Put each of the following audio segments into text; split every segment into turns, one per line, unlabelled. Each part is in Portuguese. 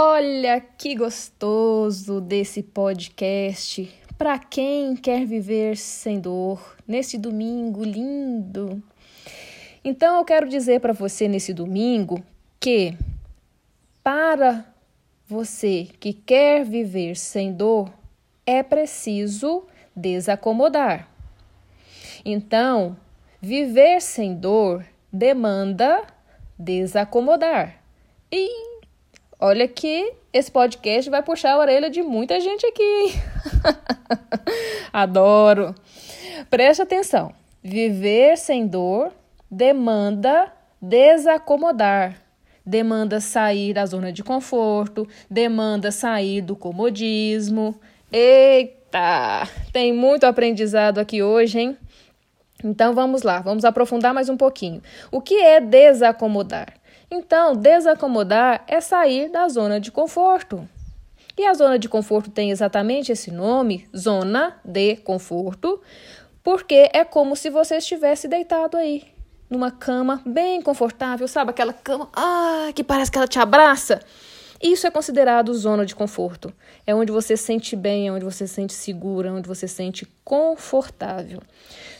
Olha que gostoso desse podcast para quem quer viver sem dor nesse domingo lindo. Então eu quero dizer para você nesse domingo que para você que quer viver sem dor é preciso desacomodar. Então, viver sem dor demanda desacomodar. E Olha que esse podcast vai puxar a orelha de muita gente aqui. Adoro. Preste atenção. Viver sem dor demanda desacomodar. Demanda sair da zona de conforto, demanda sair do comodismo. Eita! Tem muito aprendizado aqui hoje, hein? Então vamos lá, vamos aprofundar mais um pouquinho. O que é desacomodar? Então, desacomodar é sair da zona de conforto. E a zona de conforto tem exatamente esse nome, zona de conforto, porque é como se você estivesse deitado aí, numa cama bem confortável, sabe? Aquela cama ah, que parece que ela te abraça. Isso é considerado zona de conforto. É onde você se sente bem, é onde você se sente segura, é onde você se sente confortável.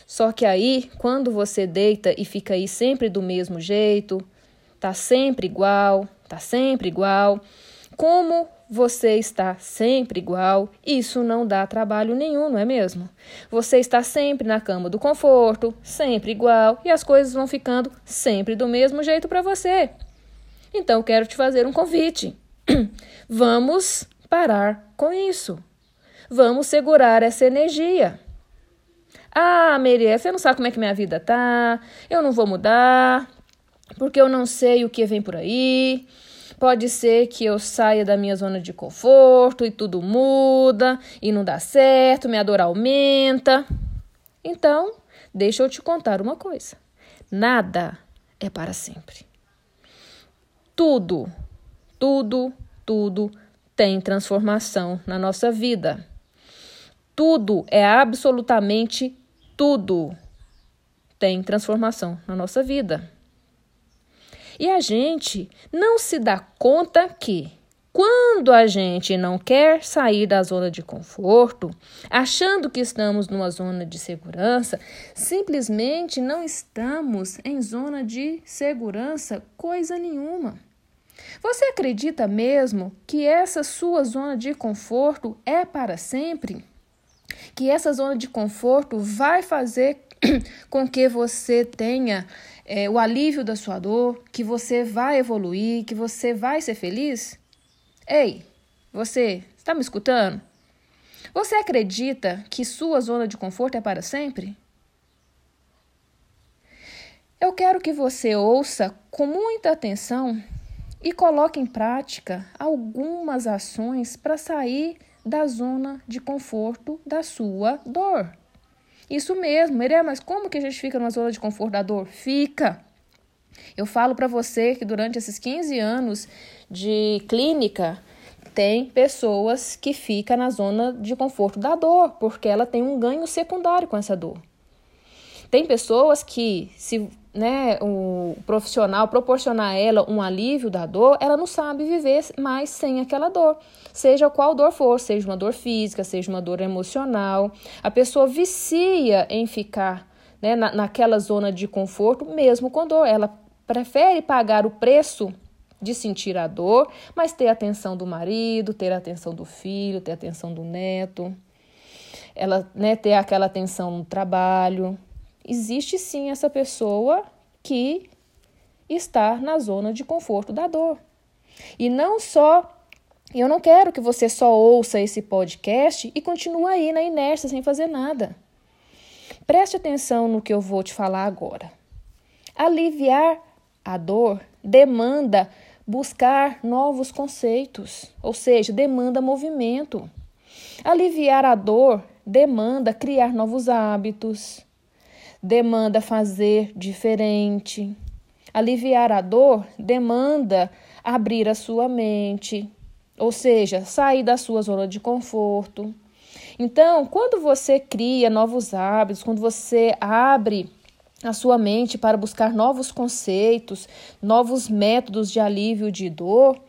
Só que aí, quando você deita e fica aí sempre do mesmo jeito, tá sempre igual, tá sempre igual. Como você está sempre igual, isso não dá trabalho nenhum, não é mesmo? Você está sempre na cama do conforto, sempre igual, e as coisas vão ficando sempre do mesmo jeito para você. Então, quero te fazer um convite. Vamos parar com isso. Vamos segurar essa energia. Ah, Meria, você não sabe como é que minha vida tá, eu não vou mudar, porque eu não sei o que vem por aí. Pode ser que eu saia da minha zona de conforto e tudo muda e não dá certo, minha dor aumenta. Então, deixa eu te contar uma coisa: nada é para sempre. Tudo, tudo, tudo tem transformação na nossa vida. Tudo é absolutamente tudo tem transformação na nossa vida. E a gente não se dá conta que, quando a gente não quer sair da zona de conforto, achando que estamos numa zona de segurança, simplesmente não estamos em zona de segurança coisa nenhuma. Você acredita mesmo que essa sua zona de conforto é para sempre? Que essa zona de conforto vai fazer com que você tenha é, o alívio da sua dor, que você vai evoluir, que você vai ser feliz? Ei, você está me escutando? Você acredita que sua zona de conforto é para sempre? Eu quero que você ouça com muita atenção e coloque em prática algumas ações para sair da zona de conforto da sua dor. Isso mesmo, Meré, mas como que a gente fica numa zona de conforto da dor? Fica! Eu falo para você que durante esses 15 anos de clínica, tem pessoas que ficam na zona de conforto da dor, porque ela tem um ganho secundário com essa dor. Tem pessoas que, se né, o profissional proporcionar a ela um alívio da dor, ela não sabe viver mais sem aquela dor, seja qual dor for, seja uma dor física, seja uma dor emocional. A pessoa vicia em ficar né, na, naquela zona de conforto, mesmo com dor. Ela prefere pagar o preço de sentir a dor, mas ter a atenção do marido, ter a atenção do filho, ter a atenção do neto, ela né, ter aquela atenção no trabalho existe sim essa pessoa que está na zona de conforto da dor. E não só, eu não quero que você só ouça esse podcast e continue aí na inércia sem fazer nada. Preste atenção no que eu vou te falar agora. Aliviar a dor demanda buscar novos conceitos, ou seja, demanda movimento. Aliviar a dor demanda criar novos hábitos, demanda fazer diferente. Aliviar a dor demanda abrir a sua mente, ou seja, sair da sua zona de conforto. Então, quando você cria novos hábitos, quando você abre a sua mente para buscar novos conceitos, novos métodos de alívio de dor,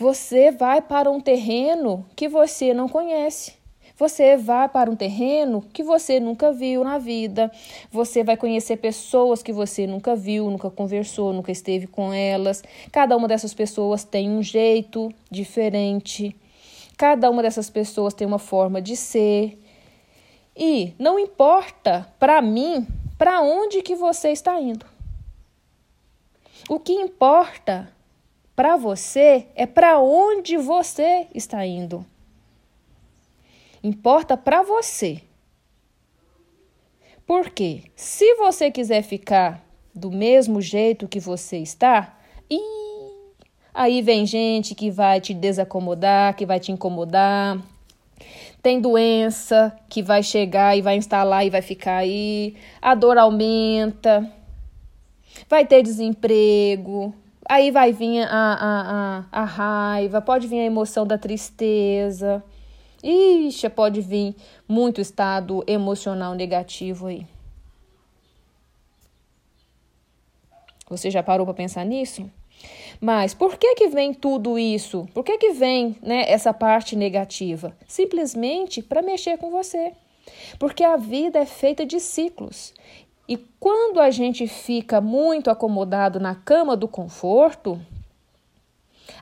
Você vai para um terreno que você não conhece. Você vai para um terreno que você nunca viu na vida. Você vai conhecer pessoas que você nunca viu, nunca conversou, nunca esteve com elas. Cada uma dessas pessoas tem um jeito diferente. Cada uma dessas pessoas tem uma forma de ser. E não importa para mim para onde que você está indo. O que importa para você é para onde você está indo. Importa para você. Porque se você quiser ficar do mesmo jeito que você está, aí vem gente que vai te desacomodar, que vai te incomodar. Tem doença que vai chegar e vai instalar e vai ficar aí. A dor aumenta. Vai ter desemprego. Aí vai vir a, a, a, a raiva, pode vir a emoção da tristeza. Ixi, pode vir muito estado emocional negativo aí. Você já parou para pensar nisso? Mas por que que vem tudo isso? Por que que vem, né, essa parte negativa? Simplesmente para mexer com você. Porque a vida é feita de ciclos. E quando a gente fica muito acomodado na cama do conforto,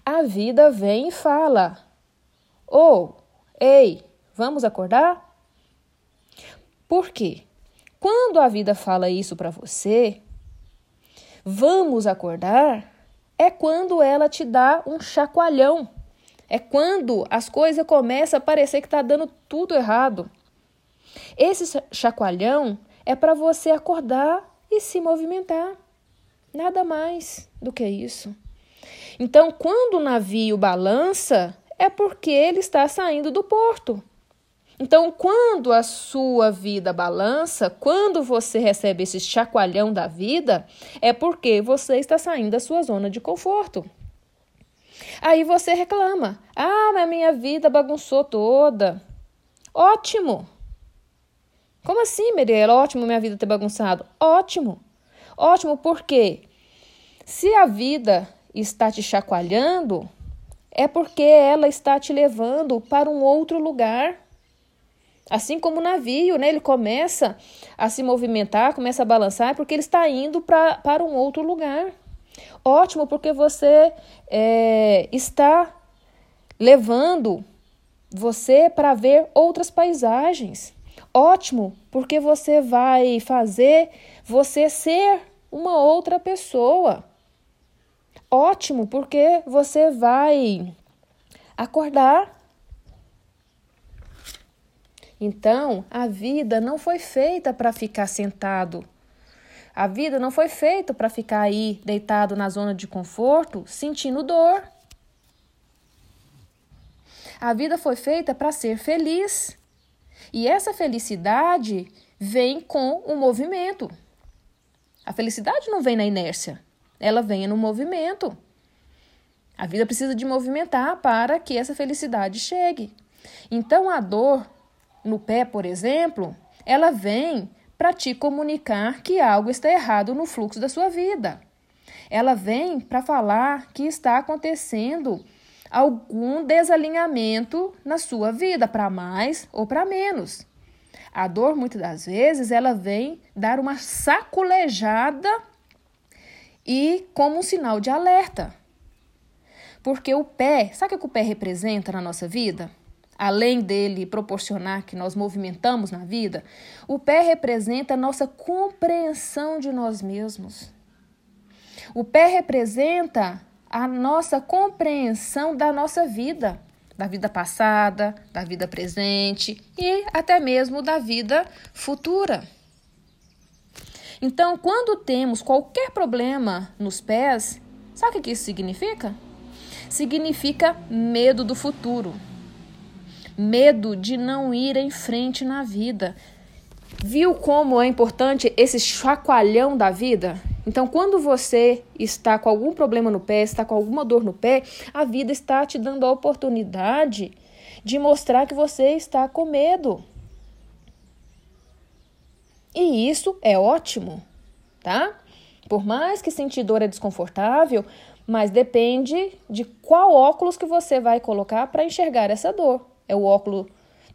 a vida vem e fala: "Ou oh, Ei, vamos acordar? Por quê? Quando a vida fala isso para você, vamos acordar, é quando ela te dá um chacoalhão. É quando as coisas começam a parecer que está dando tudo errado. Esse chacoalhão é para você acordar e se movimentar. Nada mais do que isso. Então, quando o navio balança, é porque ele está saindo do porto. Então, quando a sua vida balança, quando você recebe esse chacoalhão da vida, é porque você está saindo da sua zona de conforto. Aí você reclama: Ah, mas minha vida bagunçou toda. Ótimo! Como assim, Mariela? Ótimo minha vida ter bagunçado. Ótimo! Ótimo porque se a vida está te chacoalhando, é porque ela está te levando para um outro lugar. Assim como o navio, né? Ele começa a se movimentar, começa a balançar, porque ele está indo pra, para um outro lugar. Ótimo, porque você é, está levando você para ver outras paisagens. Ótimo, porque você vai fazer você ser uma outra pessoa ótimo, porque você vai acordar. Então, a vida não foi feita para ficar sentado. A vida não foi feita para ficar aí deitado na zona de conforto, sentindo dor. A vida foi feita para ser feliz. E essa felicidade vem com o movimento. A felicidade não vem na inércia ela venha no movimento. A vida precisa de movimentar para que essa felicidade chegue. Então, a dor no pé, por exemplo, ela vem para te comunicar que algo está errado no fluxo da sua vida. Ela vem para falar que está acontecendo algum desalinhamento na sua vida, para mais ou para menos. A dor, muitas das vezes, ela vem dar uma sacolejada e como um sinal de alerta. Porque o pé, sabe o que o pé representa na nossa vida? Além dele proporcionar que nós movimentamos na vida, o pé representa a nossa compreensão de nós mesmos. O pé representa a nossa compreensão da nossa vida, da vida passada, da vida presente e até mesmo da vida futura. Então, quando temos qualquer problema nos pés, sabe o que isso significa? Significa medo do futuro, medo de não ir em frente na vida. Viu como é importante esse chacoalhão da vida? Então, quando você está com algum problema no pé, está com alguma dor no pé, a vida está te dando a oportunidade de mostrar que você está com medo. E isso é ótimo, tá? Por mais que sentir dor é desconfortável, mas depende de qual óculos que você vai colocar para enxergar essa dor. É o óculos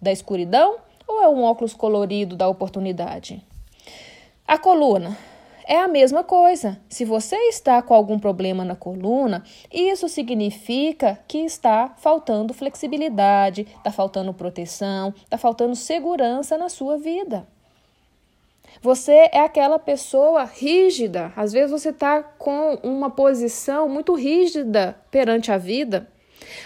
da escuridão ou é um óculos colorido da oportunidade? A coluna é a mesma coisa. Se você está com algum problema na coluna, isso significa que está faltando flexibilidade, está faltando proteção, está faltando segurança na sua vida. Você é aquela pessoa rígida. Às vezes você está com uma posição muito rígida perante a vida.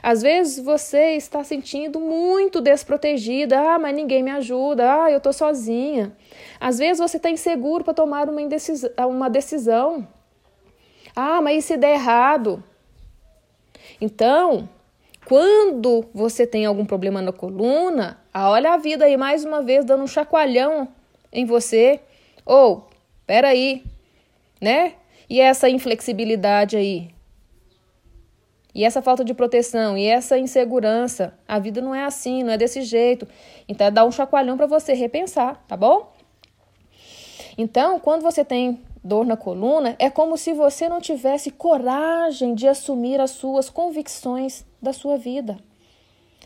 Às vezes você está sentindo muito desprotegida. Ah, mas ninguém me ajuda. Ah, eu estou sozinha. Às vezes você está inseguro para tomar uma, indecisão, uma decisão. Ah, mas e se der errado? Então, quando você tem algum problema na coluna, olha a vida aí mais uma vez dando um chacoalhão em você. Ou, peraí, né? E essa inflexibilidade aí? E essa falta de proteção e essa insegurança, a vida não é assim, não é desse jeito. Então, é dar um chacoalhão para você repensar, tá bom? Então, quando você tem dor na coluna, é como se você não tivesse coragem de assumir as suas convicções da sua vida.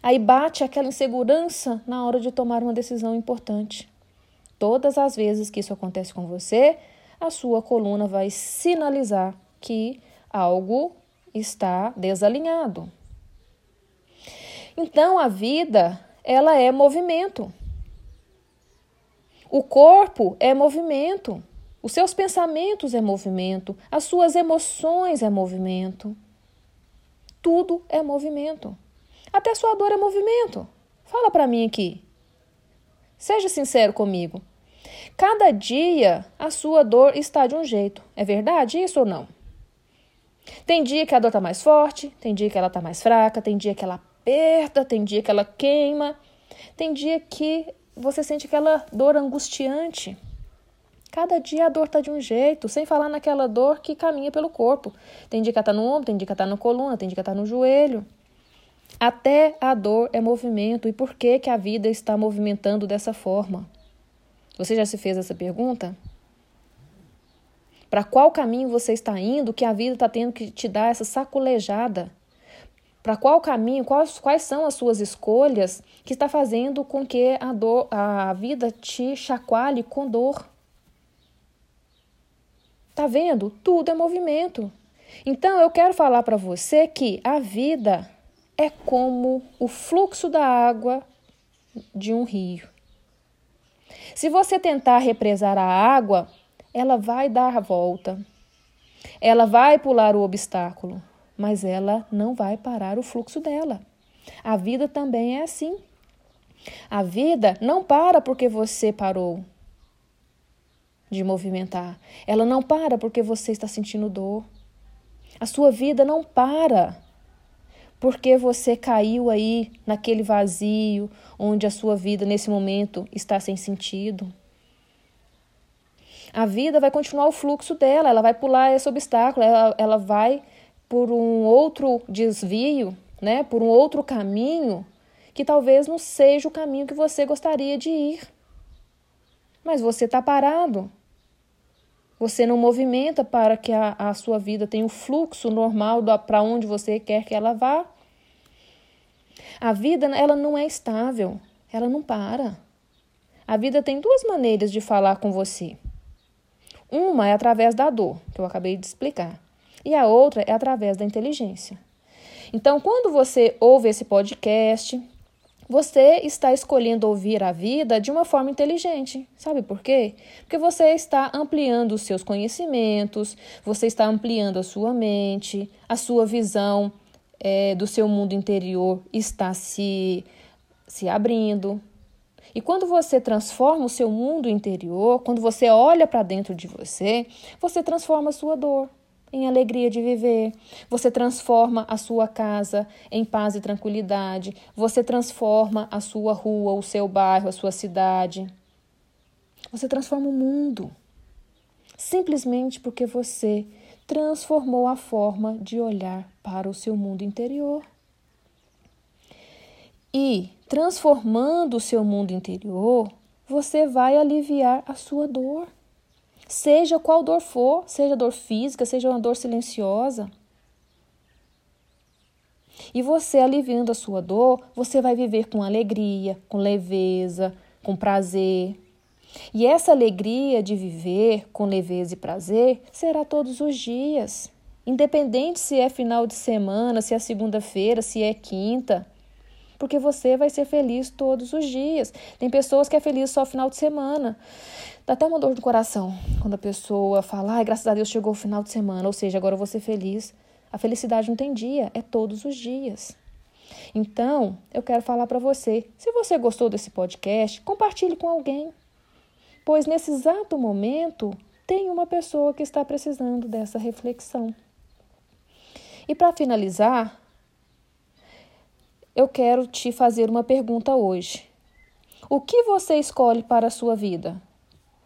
Aí bate aquela insegurança na hora de tomar uma decisão importante. Todas as vezes que isso acontece com você, a sua coluna vai sinalizar que algo está desalinhado. Então a vida, ela é movimento. O corpo é movimento. Os seus pensamentos é movimento, as suas emoções é movimento. Tudo é movimento. Até sua dor é movimento. Fala para mim aqui. Seja sincero comigo. Cada dia a sua dor está de um jeito. É verdade isso ou não? Tem dia que a dor está mais forte, tem dia que ela está mais fraca, tem dia que ela aperta, tem dia que ela queima, tem dia que você sente aquela dor angustiante. Cada dia a dor está de um jeito, sem falar naquela dor que caminha pelo corpo. Tem dia que está no ombro, tem dia que está na coluna, tem dia que está no joelho. Até a dor é movimento. E por que, que a vida está movimentando dessa forma? Você já se fez essa pergunta? Para qual caminho você está indo que a vida está tendo que te dar essa sacolejada? Para qual caminho, quais, quais são as suas escolhas que está fazendo com que a, dor, a vida te chacoalhe com dor? Tá vendo? Tudo é movimento. Então eu quero falar para você que a vida é como o fluxo da água de um rio. Se você tentar represar a água, ela vai dar a volta. Ela vai pular o obstáculo, mas ela não vai parar o fluxo dela. A vida também é assim. A vida não para porque você parou de movimentar. Ela não para porque você está sentindo dor. A sua vida não para porque você caiu aí naquele vazio onde a sua vida nesse momento está sem sentido a vida vai continuar o fluxo dela, ela vai pular esse obstáculo, ela, ela vai por um outro desvio, né, por um outro caminho que talvez não seja o caminho que você gostaria de ir. Mas você está parado. Você não movimenta para que a, a sua vida tenha o fluxo normal para onde você quer que ela vá. A vida ela não é estável, ela não para. A vida tem duas maneiras de falar com você. Uma é através da dor, que eu acabei de explicar, e a outra é através da inteligência. Então, quando você ouve esse podcast, você está escolhendo ouvir a vida de uma forma inteligente. Sabe por quê? Porque você está ampliando os seus conhecimentos, você está ampliando a sua mente, a sua visão é, do seu mundo interior está se, se abrindo. E quando você transforma o seu mundo interior, quando você olha para dentro de você, você transforma a sua dor em alegria de viver. Você transforma a sua casa em paz e tranquilidade. Você transforma a sua rua, o seu bairro, a sua cidade. Você transforma o mundo. Simplesmente porque você transformou a forma de olhar para o seu mundo interior. E transformando o seu mundo interior, você vai aliviar a sua dor. Seja qual dor for, seja dor física, seja uma dor silenciosa. E você aliviando a sua dor, você vai viver com alegria, com leveza, com prazer. E essa alegria de viver com leveza e prazer será todos os dias. Independente se é final de semana, se é segunda-feira, se é quinta. Porque você vai ser feliz todos os dias. Tem pessoas que é feliz só final de semana. Dá até uma dor no coração quando a pessoa fala, ai, graças a Deus chegou o final de semana, ou seja, agora eu vou ser feliz. A felicidade não tem dia, é todos os dias. Então, eu quero falar para você, se você gostou desse podcast, compartilhe com alguém. Pois nesse exato momento, tem uma pessoa que está precisando dessa reflexão. E para finalizar, eu quero te fazer uma pergunta hoje. O que você escolhe para a sua vida?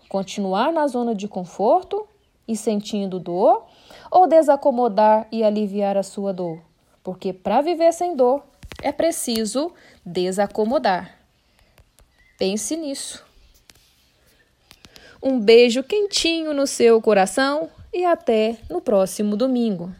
Continuar na zona de conforto e sentindo dor ou desacomodar e aliviar a sua dor? Porque para viver sem dor é preciso desacomodar. Pense nisso. Um beijo quentinho no seu coração e até no próximo domingo.